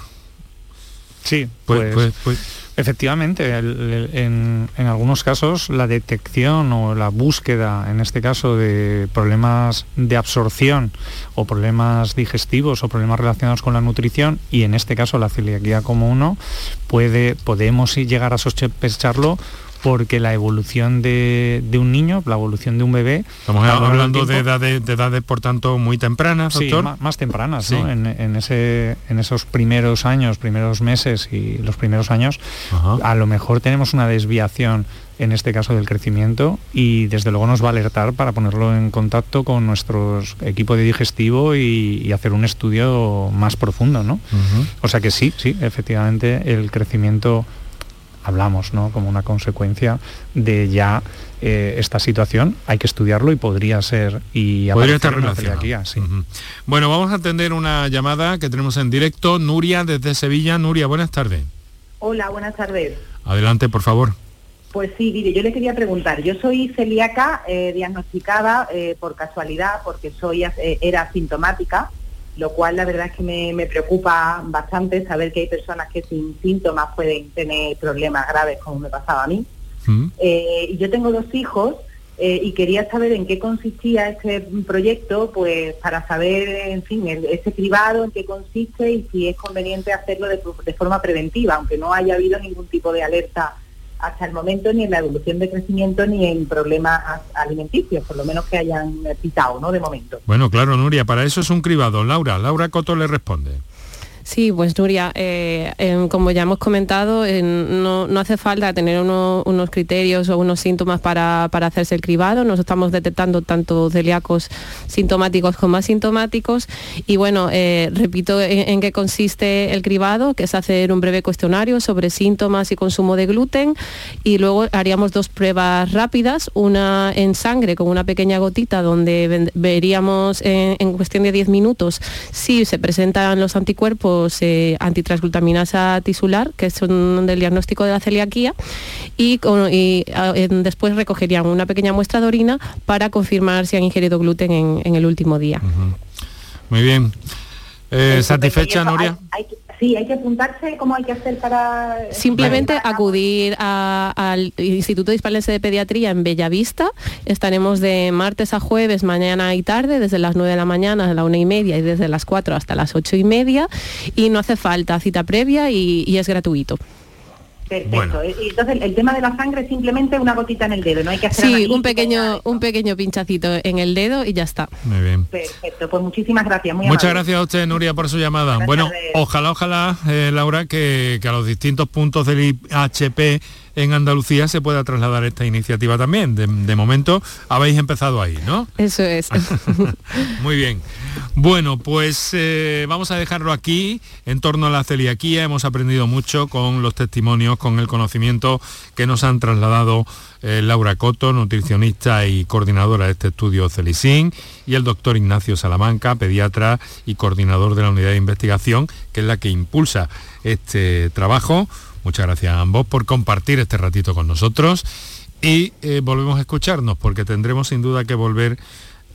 Sí, Pues- pues, pues- pues- efectivamente, el- el- en, en algunos casos la detección o la búsqueda, en este caso, de problemas de absorción o problemas digestivos o problemas relacionados con la nutrición, y en este caso la celiaquía como uno, puede, podemos llegar a sospecharlo porque la evolución de, de un niño, la evolución de un bebé... Estamos hablando de edades, de edades, por tanto, muy tempranas, Sí, doctor. ma- más tempranas, Sí. ¿no? En, en ese, en esos primeros años, primeros meses y los primeros años, a lo mejor tenemos una desviación en este caso del crecimiento y desde luego nos va a alertar para ponerlo en contacto con nuestro equipo de digestivo y, y hacer un estudio más profundo, ¿no? O sea que sí, sí, efectivamente el crecimiento hablamos, ¿no? Como una consecuencia de ya eh, esta situación, hay que estudiarlo y podría ser y Podría estar relacionado. sí. Bueno, vamos a atender una llamada que tenemos en directo. Nuria, desde Sevilla. Nuria, buenas tardes. Hola, buenas tardes. Adelante, por favor. Pues sí, mire, yo le quería preguntar, yo soy celíaca eh, diagnosticada eh, por casualidad porque soy eh, era asintomática, lo cual la verdad es que me, me preocupa bastante saber que hay personas que sin síntomas pueden tener problemas graves como me pasaba a mí. Eh, y yo tengo dos hijos eh, y quería saber en qué consistía este proyecto, pues para saber, en fin, el- ese cribado, en qué consiste y si es conveniente hacerlo de, de forma preventiva, aunque no haya habido ningún tipo de alerta hasta el momento ni en la evolución de crecimiento ni en problemas alimenticios, por lo menos que hayan eh, pitado, ¿no? De momento. Bueno, claro, Nuria, para eso es un cribado. Laura, Laura Coto le responde. Sí, pues Nuria, eh, em, como ya hemos comentado, en- no, no hace falta tener uno- unos criterios o unos síntomas para, para hacerse el cribado. Nos estamos detectando tanto celíacos sintomáticos como asintomáticos. Y bueno, eh, repito en, qué consiste el cribado, que es hacer un breve cuestionario sobre síntomas y consumo de gluten. Y luego haríamos dos pruebas rápidas, una en sangre con una pequeña gotita donde veríamos en cuestión de 10 minutos si se presentan los anticuerpos eh, antitransglutaminasa tisular, que son del diagnóstico de la celiaquía, y, con- y, ah, en- después recogerían una pequeña muestra de orina para confirmar si han ingerido gluten en, en el último día. Muy bien. Eh. ¿Satisfecha, Nuria? hay- hay que- sí, hay que apuntarse, ¿cómo hay que hacer para...? Simplemente acudir a- al Instituto Hispalense de Pediatría en Bellavista. Estaremos de martes a jueves, mañana y tarde, desde las 9 de la mañana a la una y media y desde las 4 hasta las 8 y media. Y no hace falta cita previa y, y es gratuito. Perfecto. Bueno. Y Entonces, el tema de la sangre es simplemente una gotita en el dedo, no hay que hacer Sí, un pequeño, un pequeño pinchacito en el dedo y ya está. Muy bien. Perfecto, pues muchísimas gracias. Muy Muchas amable. gracias a usted, Nuria, por su llamada. Buenas bueno, tardes. ojalá, ojalá, eh, Laura, que, que a los distintos puntos del IHP en Andalucía se pueda trasladar esta iniciativa también. De, de momento habéis empezado ahí, ¿no? Eso es. Muy bien. Bueno, pues eh, vamos a dejarlo aquí en torno a la celiaquía. Hemos aprendido mucho con los testimonios, con el conocimiento que nos han trasladado eh, Laura Coto, nutricionista y coordinadora de este estudio Celicin, y el doctor Ignacio Salamanca, pediatra y coordinador de la unidad de investigación, que es la que impulsa este trabajo. Muchas gracias a ambos por compartir este ratito con nosotros y eh, volvemos a escucharnos porque tendremos sin duda que volver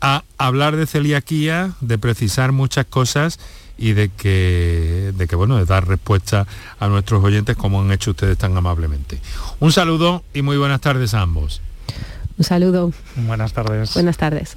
a hablar de celiaquía, de precisar muchas cosas y de que, de que bueno, de dar respuesta a nuestros oyentes como han hecho ustedes tan amablemente. Un saludo y muy buenas tardes a ambos. Un saludo. Buenas tardes. Buenas tardes.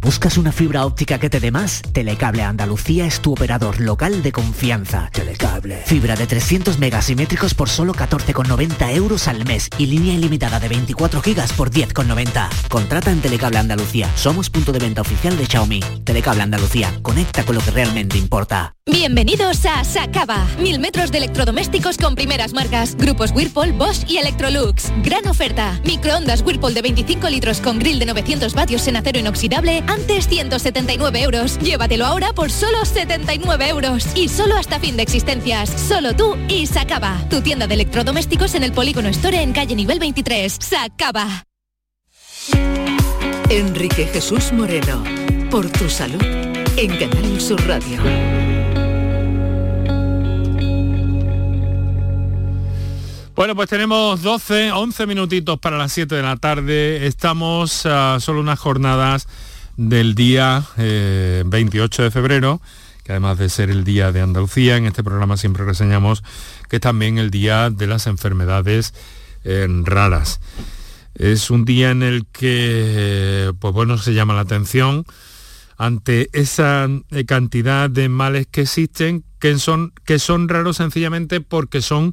¿Buscas una fibra óptica que te dé más? Telecable Andalucía es tu operador local de confianza. Telecable. Fibra de 300 megasimétricos por solo 14,90 euros al mes y línea ilimitada de 24 gigas por 10,90. Contrata en Telecable Andalucía. Somos punto de venta oficial de Xiaomi. Telecable Andalucía. Conecta con lo que realmente importa. Bienvenidos a Sacaba. Mil metros de electrodomésticos con primeras marcas. Grupos Whirlpool, Bosch y Electrolux. Gran oferta. Microondas Whirlpool de 25 litros con grill de 900 vatios en acero inoxidable. Antes 179 euros. Llévatelo ahora por solo 79 euros. Y solo hasta fin de existencias. Solo tú y Sacaba. Tu tienda de electrodomésticos en el Polígono Store en calle nivel 23. Sacaba. Enrique Jesús Moreno, Por tu salud en Canal Sur Radio. Bueno, pues tenemos 12, 11 minutitos para las 7 de la tarde. Estamos a solo unas jornadas del día 28 eh, de febrero, que además de ser el Día de Andalucía, en este programa siempre reseñamos que es también el Día de las Enfermedades eh, Raras. Es un día en el que, pues bueno, se llama la atención ante esa eh, cantidad de males que existen, que son, que son raros sencillamente porque son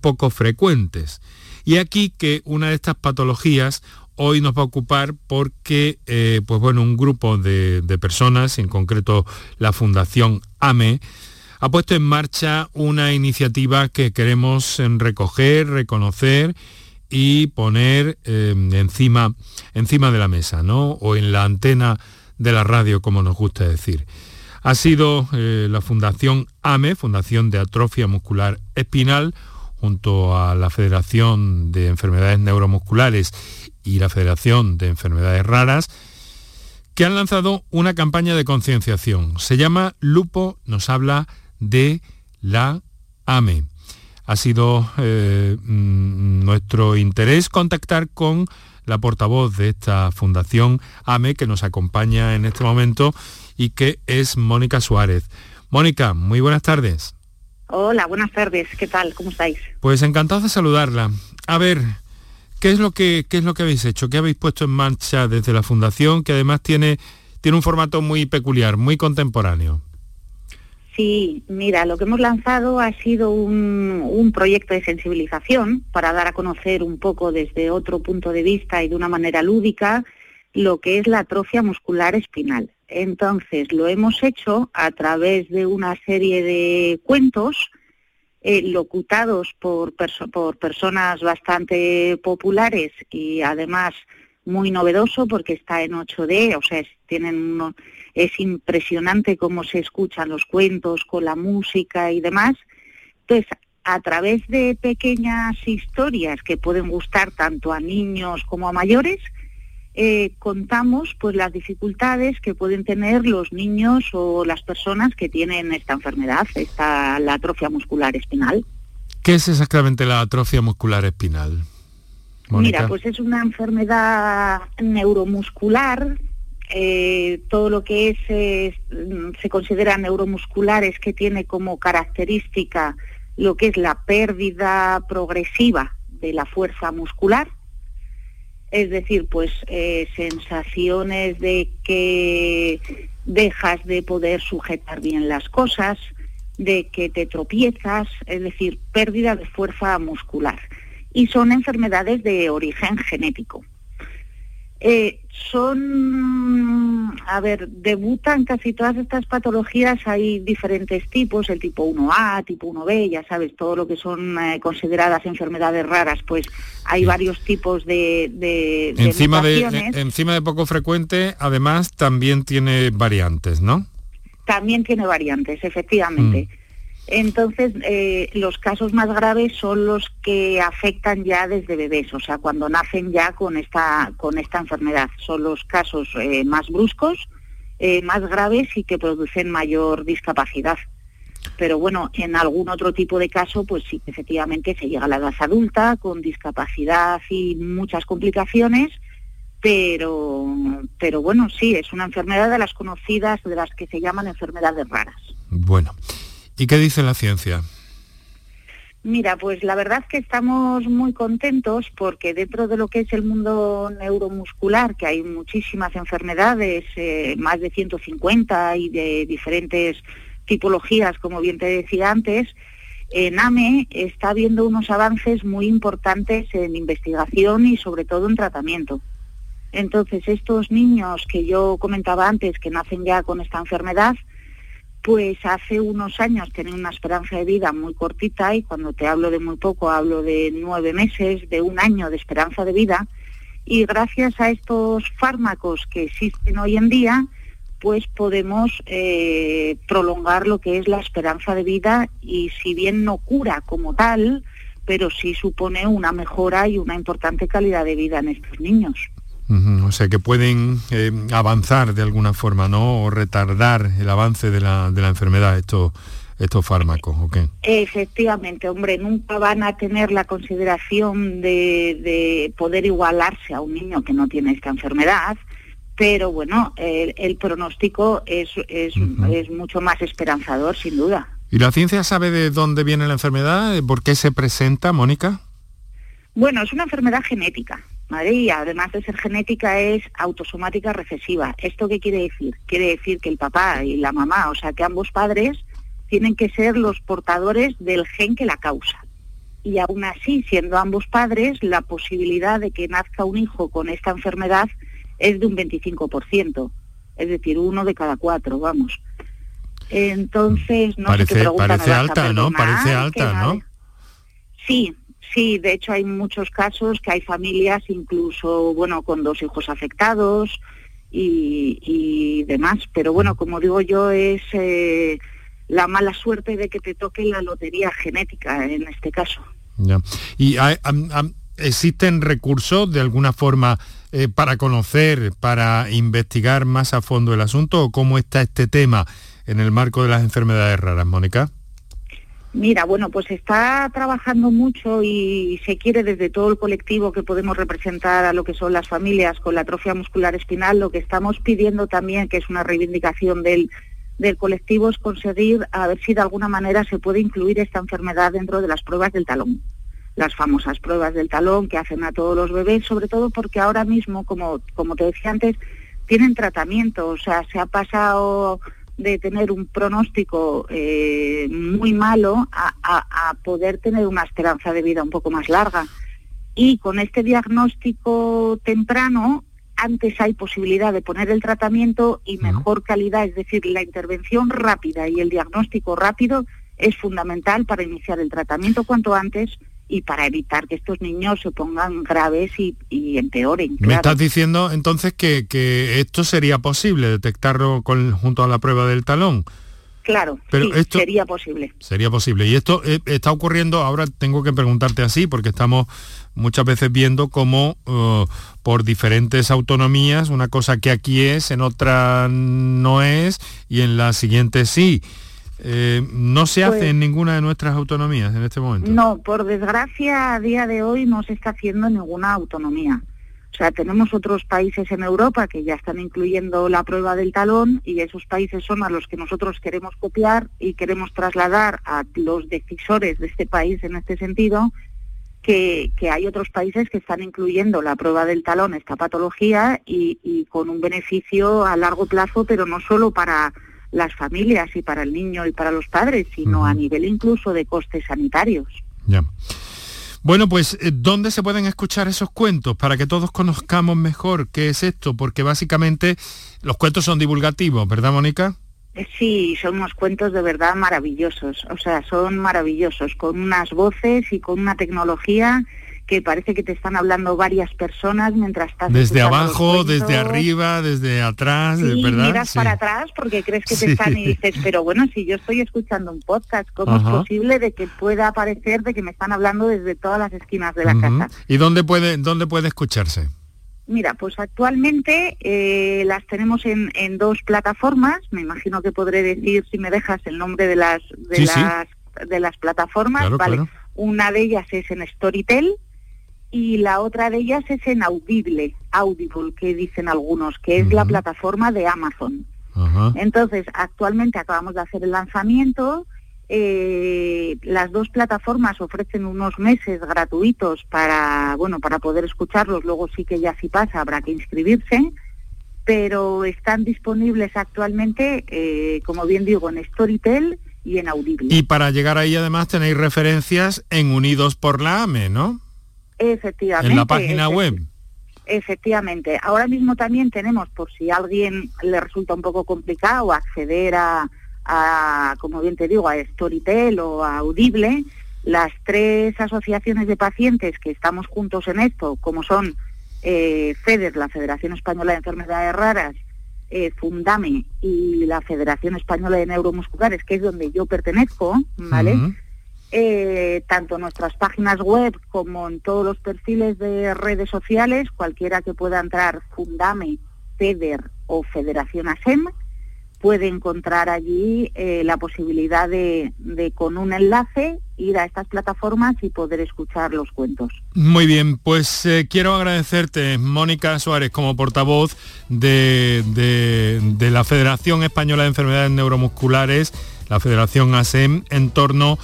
poco frecuentes. Y aquí que una de estas patologías hoy nos va a ocupar porque eh, pues bueno, un grupo de, personas, en concreto la Fundación AME, ha puesto en marcha una iniciativa que queremos recoger, reconocer y poner encima, encima de la mesa, ¿no? O en la antena de la radio, como nos gusta decir. Ha sido eh, la Fundación AME, Fundación de Atrofia Muscular Espinal, junto a la Federación de Enfermedades Neuromusculares y la Federación de Enfermedades Raras, que han lanzado una campaña de concienciación. Se llama Lupo nos habla de la AME. Ha sido eh, mm, nuestro interés contactar con la portavoz de esta fundación AME que nos acompaña en este momento y que es Mónica Suárez. Mónica, muy buenas tardes. Hola, buenas tardes. ¿Qué tal? ¿Cómo estáis? Pues encantado de saludarla. A ver, ¿qué es lo que, qué es lo que habéis hecho? ¿Qué habéis puesto en marcha desde la fundación que además tiene, tiene un formato muy peculiar, muy contemporáneo? Sí, mira, lo que hemos lanzado ha sido un, proyecto de sensibilización para dar a conocer un poco desde otro punto de vista y de una manera lúdica lo que es la atrofia muscular espinal. Entonces, lo hemos hecho a través de una serie de cuentos eh, locutados por, por personas bastante populares y además muy novedoso porque está en 8D, o sea, tienen uno, es impresionante cómo se escuchan los cuentos con la música y demás. Entonces, a través de pequeñas historias que pueden gustar tanto a niños como a mayores, eh, contamos pues las dificultades que pueden tener los niños o las personas que tienen esta enfermedad, esta la atrofia muscular espinal. ¿Qué es exactamente la atrofia muscular espinal? Mira, pues es una enfermedad neuromuscular eh, todo lo que es, se considera neuromuscular es que tiene como característica lo que es la pérdida progresiva de la fuerza muscular, es decir, pues eh, sensaciones de que dejas de poder sujetar bien las cosas, de que te tropiezas, es decir, pérdida de fuerza muscular. Y son enfermedades de origen genético. Eh, son, a ver, debutan casi todas estas patologías, hay diferentes tipos, el tipo 1A, tipo 1B, ya sabes, todo lo que son eh, consideradas enfermedades raras, pues hay varios tipos de, de, encima de, encima de poco frecuente, además también tiene variantes, ¿no? También tiene variantes, efectivamente. Mm. Entonces, eh, los casos más graves son los que afectan ya desde bebés, o sea, cuando nacen ya con esta, con esta enfermedad. Son los casos eh, más bruscos, eh, más graves y que producen mayor discapacidad. Pero bueno, en algún otro tipo de caso, pues sí, efectivamente se llega a la edad adulta con discapacidad y muchas complicaciones, pero, pero bueno, sí, es una enfermedad de las conocidas, de las que se llaman enfermedades raras. Bueno. ¿Y qué dice la ciencia? Mira, pues la verdad es que estamos muy contentos porque dentro de lo que es el mundo neuromuscular, que hay muchísimas enfermedades, eh, más de 150 y de diferentes tipologías, como bien te decía antes, en AME está habiendo unos avances muy importantes en investigación y sobre todo en tratamiento. Entonces, estos niños que yo comentaba antes, que nacen ya con esta enfermedad, pues hace unos años tenían una esperanza de vida muy cortita y cuando te hablo de muy poco hablo de nueve meses, de un año de esperanza de vida y gracias a estos fármacos que existen hoy en día pues podemos eh, prolongar lo que es la esperanza de vida y si bien no cura como tal, pero sí supone una mejora y una importante calidad de vida en estos niños. O sea que pueden eh, avanzar de alguna forma, ¿no? O retardar el avance de la, de la enfermedad estos, estos fármacos, ¿ok? Efectivamente, hombre, nunca van a tener la consideración de, de poder igualarse a un niño que no tiene esta enfermedad, pero bueno, el, el pronóstico es, es, es mucho más esperanzador, sin duda. ¿Y la ciencia sabe de dónde viene la enfermedad? ¿Por qué se presenta, Mónica? Bueno, es una enfermedad genética. ¿Vale? Y además de ser genética es autosomática recesiva. ¿Esto qué quiere decir? Quiere decir que el papá y la mamá, o sea que ambos padres, tienen que ser los portadores del gen que la causa. Y aún así, siendo ambos padres, la posibilidad de que nazca un hijo con esta enfermedad es de un 25%, es decir, uno de cada cuatro, vamos. Entonces, no parece, sé qué pregunta parece alta, ¿no? Parece alta, ¿no? Sí, sí, de hecho hay muchos casos que hay familias incluso, bueno, con dos hijos afectados y, demás, pero bueno, como digo yo, es eh, la mala suerte de que te toque la lotería genética en este caso. Ya. ¿Y existen recursos de alguna forma eh, para conocer, para investigar más a fondo el asunto o cómo está este tema en el marco de las enfermedades raras, Mónica? Mira, bueno, pues está trabajando mucho y se quiere desde todo el colectivo que podemos representar a lo que son las familias con la atrofia muscular espinal, lo que estamos pidiendo también, que es una reivindicación del, del colectivo, es conseguir a ver si de alguna manera se puede incluir esta enfermedad dentro de las pruebas del talón. Las famosas pruebas del talón que hacen a todos los bebés, sobre todo porque ahora mismo, como, como te decía antes, tienen tratamiento, o sea, se ha pasado de tener un pronóstico eh, muy malo a, a- a poder tener una esperanza de vida un poco más larga. Y con este diagnóstico temprano, antes hay posibilidad de poner el tratamiento y mejor calidad, es decir, la intervención rápida y el diagnóstico rápido es fundamental para iniciar el tratamiento cuanto antes y para evitar que estos niños se pongan graves y, y empeoren. Me estás diciendo entonces que, que esto sería posible, detectarlo con- junto a la prueba del talón. Claro, Pero sí, esto- sería posible. Sería posible. Y esto eh, está ocurriendo, ahora tengo que preguntarte así, porque estamos muchas veces viendo cómo eh, por diferentes autonomías, una cosa que aquí es, en otra no es, y en la siguiente sí. Eh, no se hace Pues- en ninguna de nuestras autonomías en este momento. No, por desgracia a día de hoy no se está haciendo ninguna autonomía. O sea, tenemos otros países en Europa que ya están incluyendo la prueba del talón y esos países son a los que nosotros queremos copiar y queremos trasladar a los decisores de este país en este sentido que, que hay otros países que están incluyendo la prueba del talón, esta patología, y, y con un beneficio a largo plazo, pero no solo para las familias y para el niño y para los padres, sino a nivel incluso de costes sanitarios. Ya. Bueno, pues, eh, ¿dónde se pueden escuchar esos cuentos para que todos conozcamos mejor qué es esto? Porque básicamente los cuentos son divulgativos, ¿verdad, Mónica? Eh, Sí, son unos cuentos de verdad maravillosos, o sea, son maravillosos, con unas voces y con una tecnología que parece que te están hablando varias personas mientras estás Desde abajo, desde arriba, desde atrás, Sí, ¿verdad? miras Sí. para atrás porque crees que te Sí. están y dices, pero bueno, si yo estoy escuchando un podcast, ¿cómo Ajá. es posible de que pueda parecer de que me están hablando desde todas las esquinas de la casa? ¿Y dónde puede, dónde puede escucharse? Mira, pues actualmente eh, las tenemos en, en dos plataformas. Me imagino que podré decir, si me dejas, el nombre de las de Sí, sí. las de las plataformas. Claro, vale. claro. Una de ellas es en Storytel y la otra de ellas es en Audible, Audible, que dicen algunos, que es la plataforma de Amazon. Entonces, actualmente acabamos de hacer el lanzamiento. eh, las dos plataformas ofrecen unos meses gratuitos para, bueno, para poder escucharlos. Luego sí que ya si pasa habrá que inscribirse, pero están disponibles actualmente, eh, como bien digo, en Storytel y en Audible. Y para llegar ahí además tenéis referencias en Unidos por la AME, ¿no? Efectivamente. En la página web. Efectivamente. Ahora mismo también tenemos, por si a alguien le resulta un poco complicado acceder a, a, como bien te digo, a Storytel o a Audible, las tres asociaciones de pacientes que estamos juntos en esto, como son eh, FEDER, la Federación Española de Enfermedades Raras, eh, Fundame y la Federación Española de Neuromusculares, que es donde yo pertenezco, ¿vale? Eh, tanto nuestras páginas web como en todos los perfiles de redes sociales, cualquiera que pueda entrar, Fundame, FEDER o Federación ASEM, puede encontrar allí eh, la posibilidad de, con un enlace ir a estas plataformas y poder escuchar los cuentos. Muy bien, pues eh, quiero agradecerte, Mónica Suárez, como portavoz de, de, la Federación Española de Enfermedades Neuromusculares, la Federación ASEM, en torno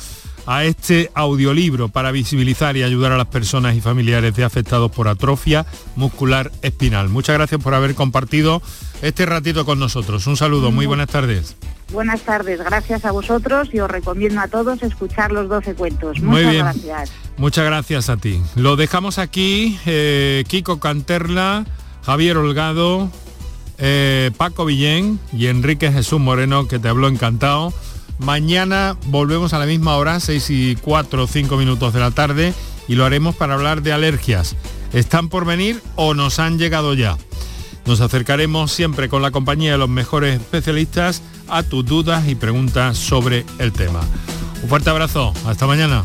este audiolibro para visibilizar y ayudar a las personas y familiares de afectados por atrofia muscular espinal. Muchas gracias por haber compartido este ratito con nosotros. Un saludo, muy buenas tardes. Buenas tardes, gracias a vosotros y os recomiendo a todos escuchar los 12 cuentos. Muchas gracias. Muchas gracias a ti. Lo dejamos aquí, eh, Kiko Canterla, Javier Holgado, eh, Paco Villén y Enrique Jesús Moreno, que te habló encantado. Mañana volvemos a la misma hora, 6 y 4 o 5 minutos de la tarde, y lo haremos para hablar de alergias. ¿Están por venir o nos han llegado ya? Nos acercaremos siempre con la compañía de los mejores especialistas a tus dudas y preguntas sobre el tema. Un fuerte abrazo, hasta mañana.